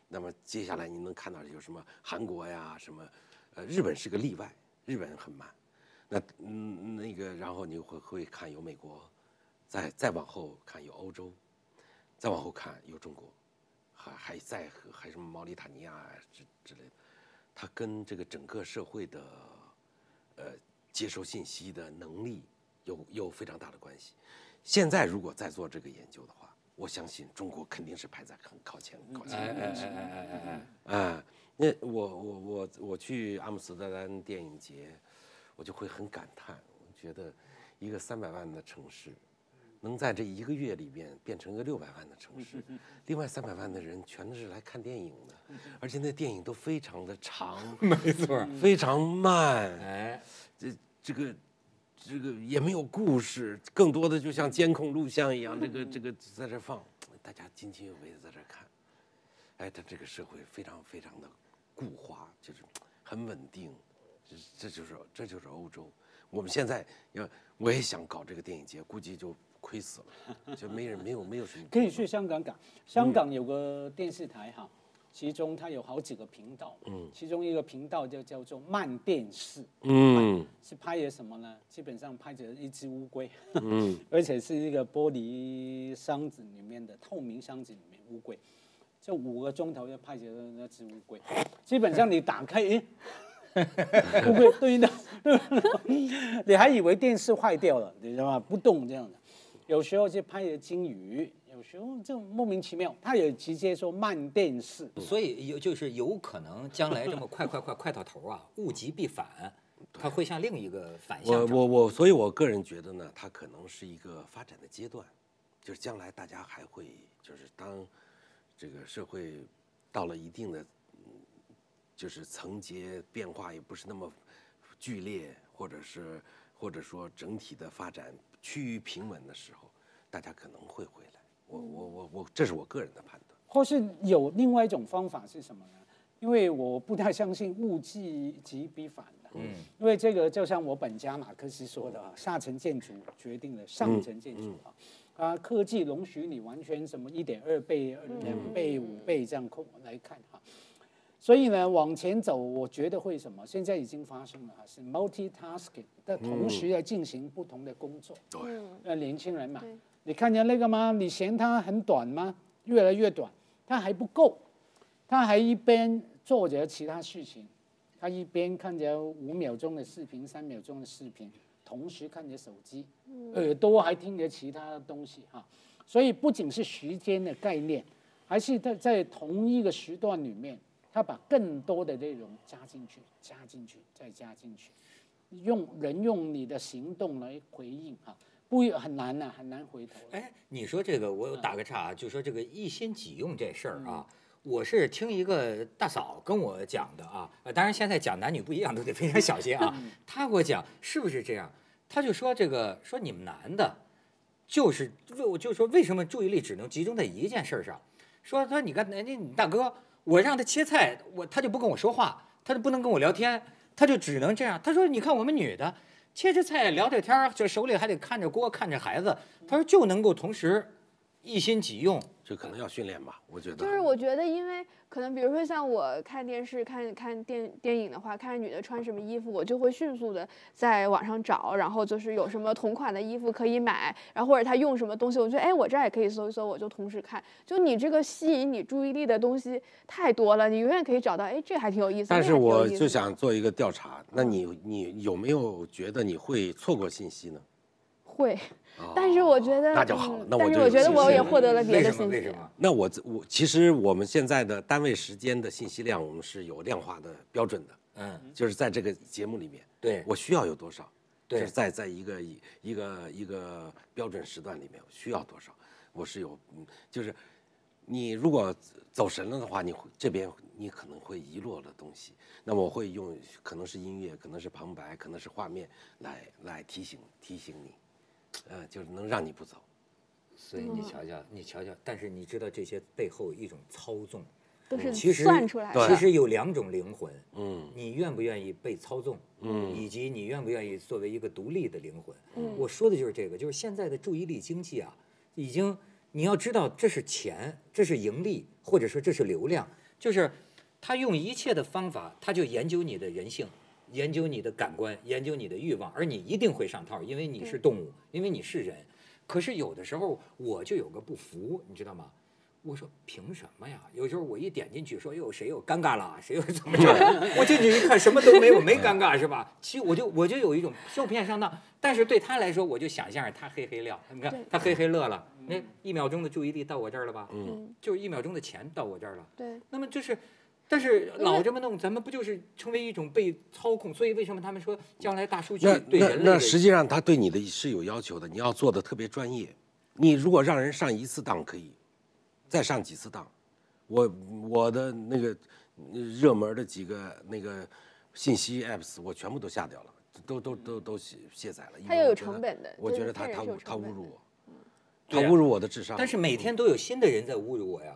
那么接下来您能看到有什么韩国呀，什么，呃，日本是个例外，日本很慢。那嗯那个，然后你会会看有美国，再再往后看有欧洲，再往后看有中国，还还在还什么毛里塔尼亚之之类的，它跟这个整个社会的，呃，接收信息的能力有有非常大的关系。现在如果再做这个研究的话，我相信中国肯定是排在很靠前、靠前的位置。哎哎哎哎哎！啊，那我我我我去阿姆斯特丹电影节，我就会很感叹，我觉得一个三百万的城市，能在这一个月里边变成一个六百万的城市，另外三百万的人全都是来看电影的，而且那电影都非常的长，没错，非常慢。哎，这这个。这个也没有故事，更多的就像监控录像一样，这个这个在这放，大家津津有味的在这看。哎，他这个社会非常非常的固化，就是很稳定，这这就是这就是欧洲。我们现在要我也想搞这个电影节，估计就亏死了，就没人没有没有什么。可以去香港港，香港有个电视台哈。其中它有好几个频道，嗯，其中一个频道就叫做慢电视，嗯，是拍的什么呢？基本上拍着一只乌龟，嗯，而且是一个玻璃箱子里面的透明箱子里面乌龟，就五个钟头就拍着那只乌龟，基本上你打开，哎，乌龟对的，你还以为电视坏掉了，你知道吗？不动这样的，有时候就拍着金鱼。有时候就莫名其妙，他也直接说慢电视，所以有就是有可能将来这么快快快快到头啊，物极必反，它会向另一个反向。我我我，所以我个人觉得呢，它可能是一个发展的阶段，就是将来大家还会就是当这个社会到了一定的就是层级变化也不是那么剧烈，或者是或者说整体的发展趋于平稳的时候，大家可能会回来。我我我我，这是我个人的判断。或是有另外一种方法是什么呢？因为我不太相信物极即必反的。嗯。因为这个就像我本家马克思说的啊，下层建筑决定了上层建筑啊。啊，科技容许你完全什么一点二倍、两倍、五倍这样控来看哈。所以呢，往前走，我觉得会什么？现在已经发生了，是 multitasking 但同时要进行不同的工作。对。那年轻人嘛。你看见那个吗？你嫌它很短吗？越来越短，它还不够，他还一边做着其他事情，他一边看着五秒钟的视频、三秒钟的视频，同时看着手机，耳朵还听着其他的东西哈。所以不仅是时间的概念，还是在在同一个时段里面，他把更多的内容加进去、加进去、再加进去，用人用你的行动来回应哈。不很难呐，很难回头。哎，你说这个，我打个岔啊，就说这个一心几用这事儿啊，我是听一个大嫂跟我讲的啊。呃，当然现在讲男女不一样，都得非常小心啊。她给我讲是不是这样？她就说这个，说你们男的，就是为我就说为什么注意力只能集中在一件事上？说他说你看人家你大哥，我让他切菜，我他就不跟我说话，他就不能跟我聊天，他就只能这样。他说你看我们女的。切着菜聊着天儿，这手里还得看着锅看着孩子。他说就能够同时一心几用，这可能要训练吧，我觉得。就是我觉得，因为可能比如说像我看电视、看看电电影的话，看女的穿什么衣服，我就会迅速的在网上找，然后就是有什么同款的衣服可以买，然后或者她用什么东西，我觉得哎，我这儿也可以搜一搜，我就同时看。就你这个吸引你注意力的东西太多了，你永远可以找到，哎，这还挺有意思。但是我就想做一个调查，那你你有没有觉得你会错过信息呢？会。但是我觉得那就好了，那我但是我觉得我也获得了别的信息。那我我其实我们现在的单位时间的信息量，我们是有量化的标准的。嗯，就是在这个节目里面，对我需要有多少？对，在在一个一个一个标准时段里面需要多少？我是有，就是你如果走神了的话，你这边你可能会遗落的东西。那么我会用可能是音乐，可能是旁白，可能是画面来来提醒提醒你。呃，就是能让你不走，所以你瞧瞧，你瞧瞧，但是你知道这些背后一种操纵，都是其实算出来的。其实有两种灵魂，嗯，你愿不愿意被操纵，嗯，以及你愿不愿意作为一个独立的灵魂，嗯，我说的就是这个，就是现在的注意力经济啊，已经你要知道这是钱，这是盈利，或者说这是流量，就是他用一切的方法，他就研究你的人性。研究你的感官，研究你的欲望，而你一定会上套，因为你是动物，因为你是人。可是有的时候我就有个不服，你知道吗？我说凭什么呀？有时候我一点进去，说哟谁又尴尬了，谁又怎么着？我进去一看什么都没有，没尴尬是吧？其实我就我就有一种受骗上当。但是对他来说，我就想象着他嘿嘿乐，你看他嘿嘿乐了，那一秒钟的注意力到我这儿了吧？嗯，就是一秒钟的钱到我这儿了。对，那么就是。但是老这么弄，咱们不就是成为一种被操控？所以为什么他们说将来大数据对人类？那那实际上他对你的是有要求的，你要做的特别专业。你如果让人上一次当可以，再上几次当，我我的那个热门的几个那个信息 apps 我全部都下掉了，都都都都卸卸载了。他又有成本的，我觉得他他他侮辱我。他侮辱我的智商，但是每天都有新的人在侮辱我呀，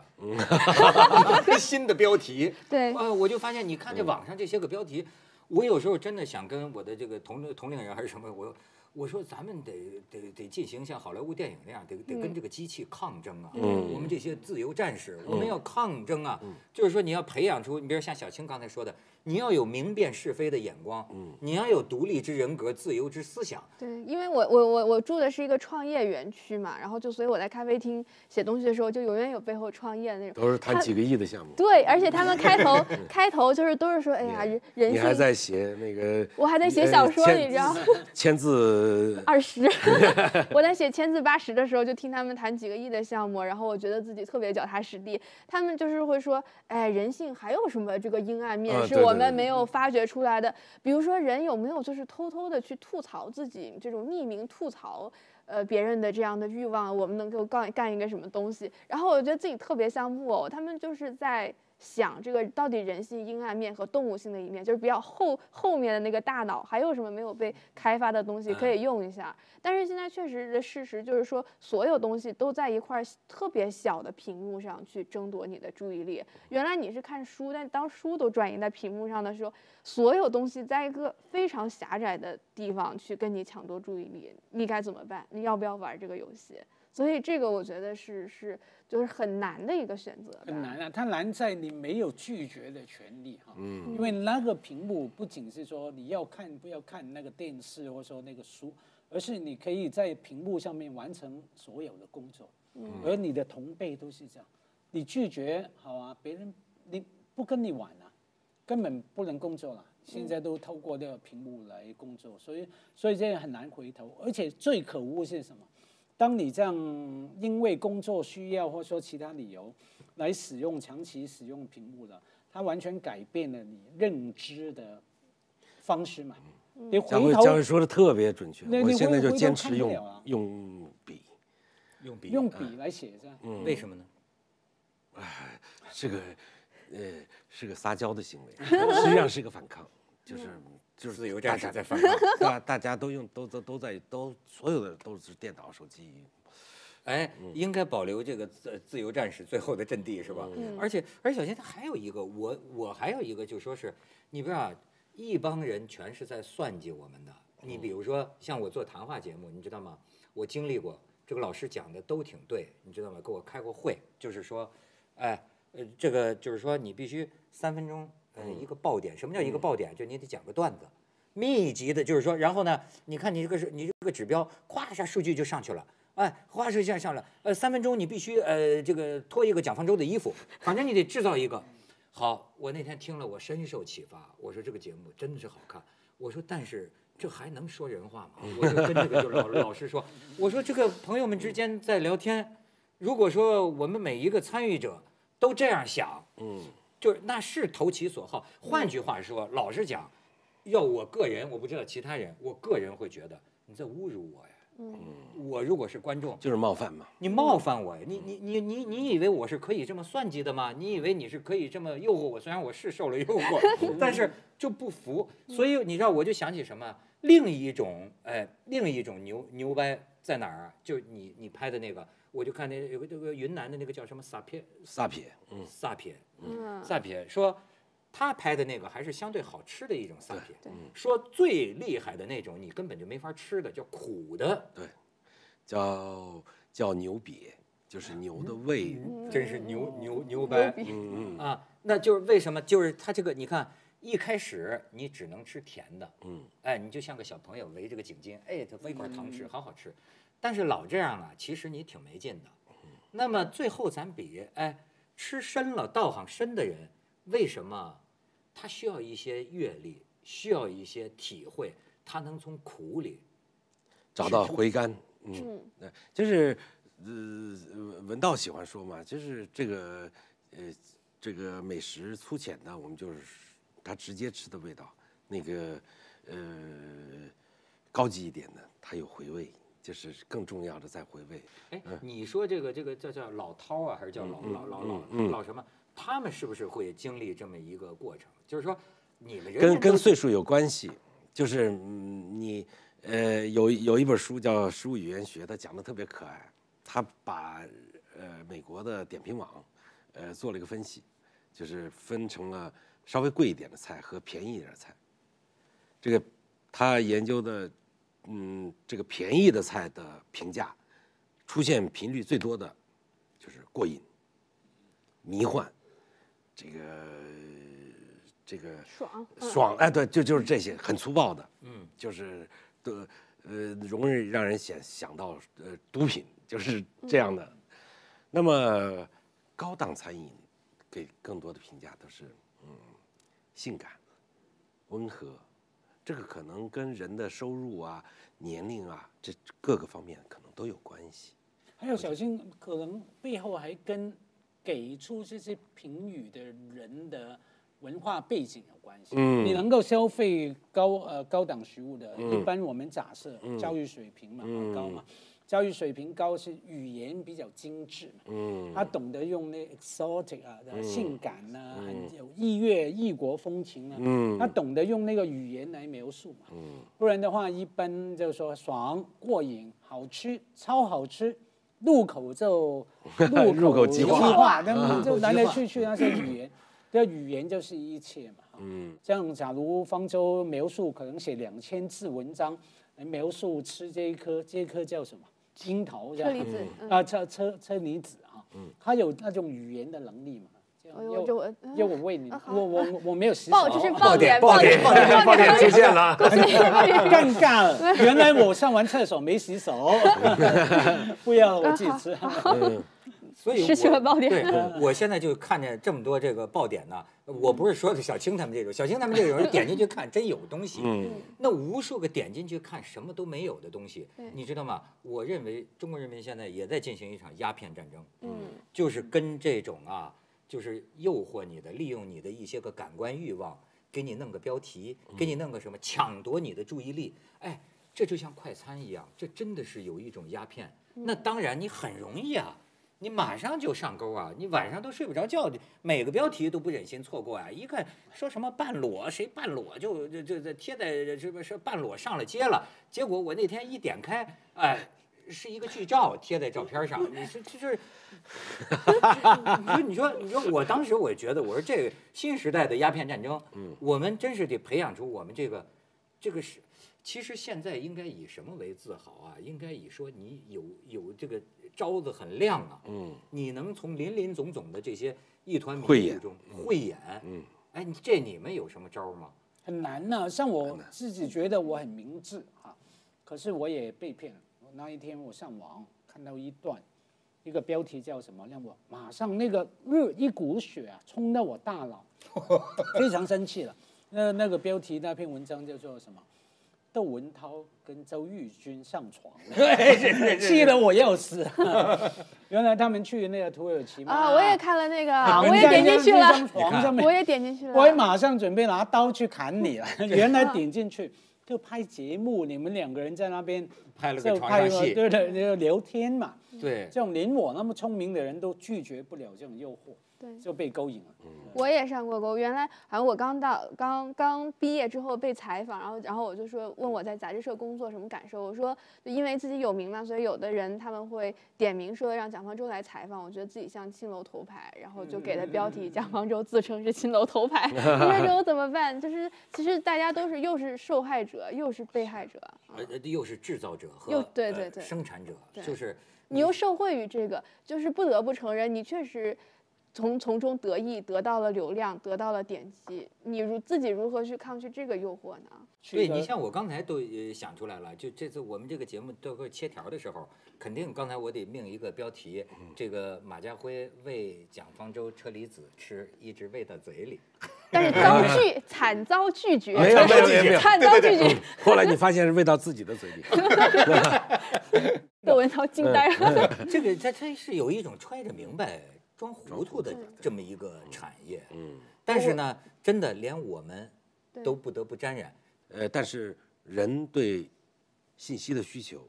新的标题，对，呃，我就发现，你看这网上这些个标题，我有时候真的想跟我的这个同同龄人还是什么，我我说咱们得得得进行像好莱坞电影那样，得得跟这个机器抗争啊，我们这些自由战士，我们要抗争啊，就是说你要培养出，你比如像小青刚才说的。你要有明辨是非的眼光，嗯，你要有独立之人格、自由之思想。对，因为我我我我住的是一个创业园区嘛，然后就所以我在咖啡厅写东西的时候，就永远有背后创业的那种。都是谈几个亿的项目。对，而且他们开头 开头就是都是说，哎呀，人人你还在写那个？我还在写小说，你知道？签字 二十，我在写签字八十的时候，就听他们谈几个亿的项目，然后我觉得自己特别脚踏实地。他们就是会说，哎，人性还有什么这个阴暗面？是我。我们没有发掘出来的，比如说人有没有就是偷偷的去吐槽自己这种匿名吐槽，呃别人的这样的欲望，我们能够干干一个什么东西？然后我觉得自己特别像木偶，他们就是在。想这个到底人性阴暗面和动物性的一面，就是比较后后面的那个大脑还有什么没有被开发的东西可以用一下。但是现在确实的事实就是说，所有东西都在一块特别小的屏幕上去争夺你的注意力。原来你是看书，但当书都转移在屏幕上的时候，所有东西在一个非常狭窄的地方去跟你抢夺注意力，你该怎么办？你要不要玩这个游戏？所以这个我觉得是是就是很难的一个选择。很难啊，它难在你没有拒绝的权利哈。嗯。因为那个屏幕不仅是说你要看不要看那个电视或者说那个书，而是你可以在屏幕上面完成所有的工作。嗯。而你的同辈都是这样，你拒绝好啊，别人你不跟你玩啊，根本不能工作了。现在都透过这个屏幕来工作，所以所以这样很难回头。而且最可恶是什么？当你这样因为工作需要或者说其他理由来使用长期使用屏幕了，它完全改变了你认知的方式嘛？你回头教授说的特别准确，我现在就坚持用用笔，用笔用笔来写着，嗯，为什么呢？哎，这个呃是个撒娇的行为，实际上是个反抗，就是。就是自由战士在 反抗，大大家都用都都都在都所有的都是电脑手机，哎，应该保留这个自自由战士最后的阵地是吧？而且而且小新他还有一个，我我还有一个就说是，你不知道，一帮人全是在算计我们的。你比如说像我做谈话节目，你知道吗？我经历过这个老师讲的都挺对，你知道吗？给我开过会，就是说，哎，呃，这个就是说你必须三分钟，呃，一个爆点。什么叫一个爆点？就你得讲个段子，密集的，就是说，然后呢，你看你这个是你这个指标，咵一下数据就上去了。哎，哗一下上了，呃，三分钟你必须呃这个脱一个蒋方舟的衣服，反正你得制造一个。好，我那天听了，我深受启发。我说这个节目真的是好看。我说但是这还能说人话吗？我就跟这个就老老师说，我说这个朋友们之间在聊天，如果说我们每一个参与者都这样想，嗯，就是那是投其所好。换句话说，老实讲，要我个人，我不知道其他人，我个人会觉得你在侮辱我呀。嗯，我如果是观众，就是冒犯嘛。你冒犯我呀？你你你你你以为我是可以这么算计的吗？你以为你是可以这么诱惑我？虽然我是受了诱惑，但是就不服。所以你知道，我就想起什么？另一种哎，另一种牛牛掰在哪儿啊？就你你拍的那个，我就看那有个这个云南的那个叫什么萨撇萨撇，嗯，萨撇，嗯，萨撇说。他拍的那个还是相对好吃的一种撒撇，说最厉害的那种你根本就没法吃的叫苦的，对，叫叫牛瘪，就是牛的胃，真是牛牛牛掰，嗯嗯。啊，那就是为什么？就是他这个你看一开始你只能吃甜的，嗯，哎，你就像个小朋友围着个颈巾，哎，他喂块糖吃，好好吃，但是老这样啊，其实你挺没劲的。那么最后咱比，哎，吃深了道行深的人。为什么他需要一些阅历，需要一些体会，他能从苦里找到回甘？嗯，对，就是呃，文道喜欢说嘛，就是这个呃，这个美食粗浅的，我们就是他直接吃的味道；那个呃，高级一点的，它有回味，就是更重要的在回味。哎，你说这个这个叫叫老饕啊，还是叫老老老老老什么？他们是不是会经历这么一个过程？就是说，你们跟跟岁数有关系。就是你呃，有有一本书叫《食物语言学》，它讲的特别可爱。他把呃美国的点评网呃做了一个分析，就是分成了稍微贵一点的菜和便宜一点的菜。这个他研究的嗯，这个便宜的菜的评价出现频率最多的就是过瘾、迷幻。这个这个爽爽哎，对，就就是这些很粗暴的，嗯，就是的呃，容易让人想想到呃毒品，就是这样的。那么高档餐饮给更多的评价都是嗯性感、温和，这个可能跟人的收入啊、年龄啊这各个方面可能都有关系。还有小心，可能背后还跟。给出这些评语的人的文化背景有关系。嗯，你能够消费高呃高档食物的，一般我们假设教育水平嘛高嘛，教育水平高是语言比较精致嘛。嗯，他懂得用那 exotic 啊，性感呐，很有异乐异国风情啊。嗯，他懂得用那个语言来描述嘛。嗯，不然的话，一般就说爽、过瘾、好吃、超好吃。入口就 入口即化，那么就来来去去那些语言，这语言就是一切嘛。嗯，像假如方舟描述可能写两千字文章来描述吃这一颗，这一颗叫什么？樱桃，车厘子啊，车车车厘子啊。嗯，他有那种语言的能力嘛。要要我喂你，我我我没有洗手。爆就是爆点，爆点，爆点，爆点出现了，尴尬了。原来我上完厕所没洗手，不要我自己吃。所以失去了爆点。对，我现在就看见这么多这个爆点呢。我不是说的小青他们这种，小青他们这种人点进去看真有东西。嗯。那无数个点进去看什么都没有的东西，你知道吗？我认为中国人民现在也在进行一场鸦片战争。嗯。就是跟这种啊。就是诱惑你的，利用你的一些个感官欲望，给你弄个标题，给你弄个什么，抢夺你的注意力。哎，这就像快餐一样，这真的是有一种鸦片。那当然你很容易啊，你马上就上钩啊，你晚上都睡不着觉的，每个标题都不忍心错过啊。一看说什么半裸，谁半裸就就就贴在是不是半裸上了街了？结果我那天一点开，哎。是一个剧照贴在照片上，你是就是，你说你说你说，我当时我觉得，我说这个新时代的鸦片战争，嗯，我们真是得培养出我们这个，这个是，其实现在应该以什么为自豪啊？应该以说你有有这个招子很亮啊，嗯，你能从林林总总的这些一团迷雾中慧眼，嗯，哎，这你们有什么招吗？很难呢、像我自己觉得我很明智啊，可是我也被骗了。我那一天我上网看到一段，一个标题叫什么，让我马上那个热一股血啊冲到我大脑，非常生气了。那那个标题那篇文章叫做什么？窦文涛跟周玉君上床，气得我要死。原来他们去那个土耳其嘛啊，我也看了那个，我也在点进去了，床上面。我也点进去了。我也马上准备拿刀去砍你了。原来点进去就拍节目，你们两个人在那边拍了个就拍床上戏，对对，就聊天嘛。对，这种连我那么聪明的人都拒绝不了这种诱惑，对。就被勾引了。我也上过钩，原来好像我刚到刚刚毕业之后被采访，然后然后我就说问我在杂志社工作什么感受，我说就因为自己有名嘛，所以有的人他们会点名说让蒋方舟来采访，我觉得自己像青楼头牌，然后就给的标题蒋方舟自称是青楼头牌，你说这我怎么办？就是其实大家都是又是受害者又是被害者，呃，又是制造者和又对呃对。对生产者，就是你又受惠于这个，就是不得不承认，你确实从从中得益，得到了流量，得到了点击。你如自己如何去抗拒这个诱惑呢？对你像我刚才都呃想出来了，就这次我们这个节目都会切条的时候，肯定刚才我得命一个标题，这个马家辉喂蒋方舟车厘子吃，一直喂到嘴里。但是遭拒，惨遭拒绝，没有没有没有惨遭拒绝。后来你发现是喂到自己的嘴里，窦文涛惊呆了。这个他他是有一种揣着明白装糊涂的这么一个产业，嗯，但是呢，真的连我们都不得不沾染。呃，但是人对信息的需求，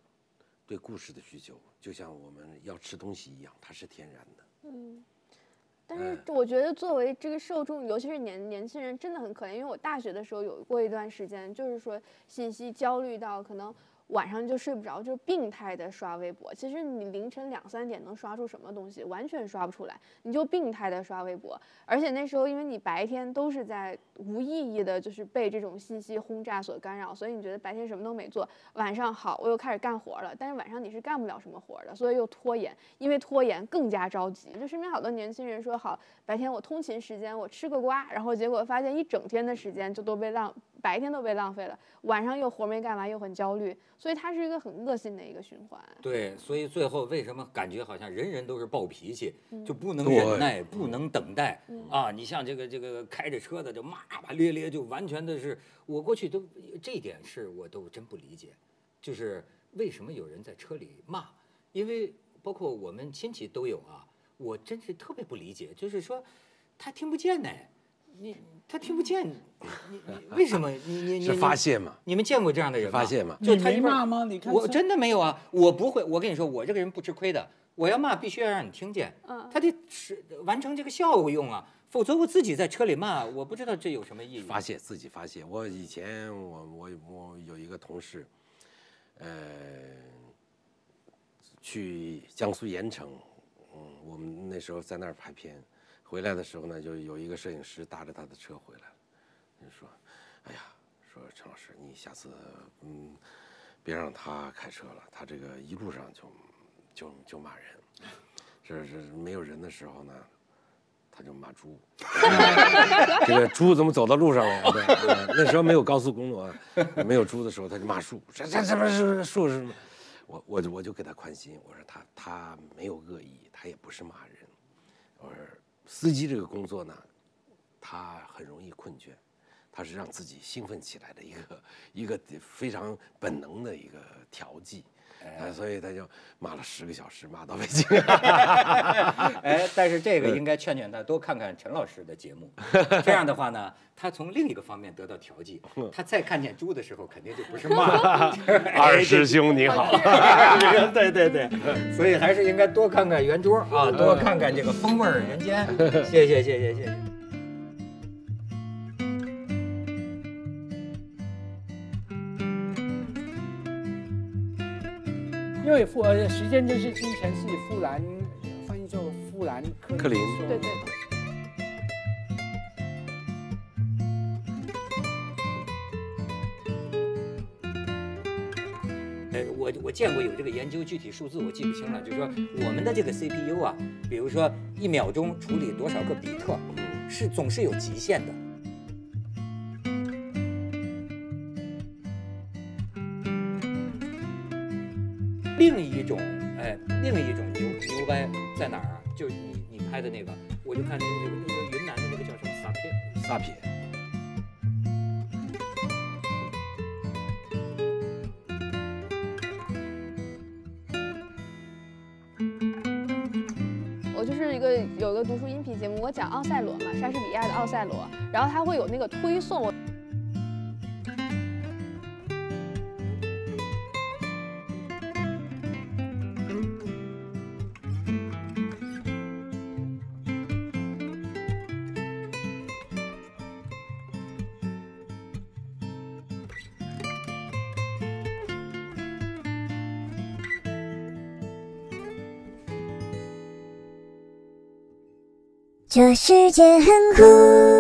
对故事的需求，就像我们要吃东西一样，它是天然的。嗯，但是我觉得作为这个受众，尤其是年年轻人，真的很可怜。因为我大学的时候有过一段时间，就是说信息焦虑到可能晚上就睡不着，就是病态的刷微博。其实你凌晨两三点能刷出什么东西，完全刷不出来，你就病态的刷微博。而且那时候因为你白天都是在无意义的，就是被这种信息轰炸所干扰，所以你觉得白天什么都没做，晚上好我又开始干活了，但是晚上你是干不了什么活的，所以又拖延，因为拖延更加着急。就身边好多年轻人说好，白天我通勤时间我吃个瓜，然后结果发现一整天的时间就都被浪，白天都被浪费了，晚上又活没干完又很焦虑，所以它是一个很恶性的一个循环。对，所以最后为什么感觉好像人人都是暴脾气，就不能忍耐，不能等待啊？你像这个这个开着车的就骂骂咧咧，就完全的是我过去都这一点是我都真不理解，就是为什么有人在车里骂？因为包括我们亲戚都有啊，我真是特别不理解，就是说他听不见呢，你他听不见，你你你为什么你你你是发泄嘛？你们见过这样的人吗？发泄嘛？你就他一骂吗？你看我真的没有啊，我不会。我跟你说，我这个人不吃亏的，我要骂必须要让你听见，嗯他得是完成这个效用啊，否则我自己在车里骂，我不知道这有什么意义。发泄自己发泄。我以前我我我有一个同事，呃，去江苏盐城，嗯，我们那时候在那儿拍片，回来的时候呢，就有一个摄影师搭着他的车回来了，就说，哎呀，说陈老师，你下次嗯，别让他开车了，他这个一路上就就就骂人，是是没有人的时候呢。他就骂猪，这个猪怎么走到路上了？那时候没有高速公路啊，没有猪的时候，他就骂树，这这这不是树是什么？我我就我就给他宽心，我说他他没有恶意，他也不是骂人。我说司机这个工作呢，他很容易困倦，他是让自己兴奋起来的一个一个非常本能的一个调剂。啊，所以他就骂了十个小时，骂到北京。哎，但是这个应该劝劝他多看看陈老师的节目，这样的话呢，他从另一个方面得到调剂，他再看见猪的时候，肯定就不是骂了。二师兄你好。对对对，所以还是应该多看看圆桌啊，多看看这个风味人间。谢谢谢谢谢谢。因为富呃时间就是金钱是富兰翻译作富兰克克林说对对对。呃，我我见过有这个研究，具体数字我记不清了，就是说我们的这个 CPU 啊，比如说一秒钟处理多少个比特，是总是有极限的。另一种，哎，另一种牛牛掰在哪儿啊？就是你你拍的那个，我就看那个那个那个云南的那个叫什么撒撇撒撇。我就是一个有一个读书音频节目，我讲奥赛罗嘛，莎士比亚的奥赛罗，然后他会有那个推送。这世界很酷。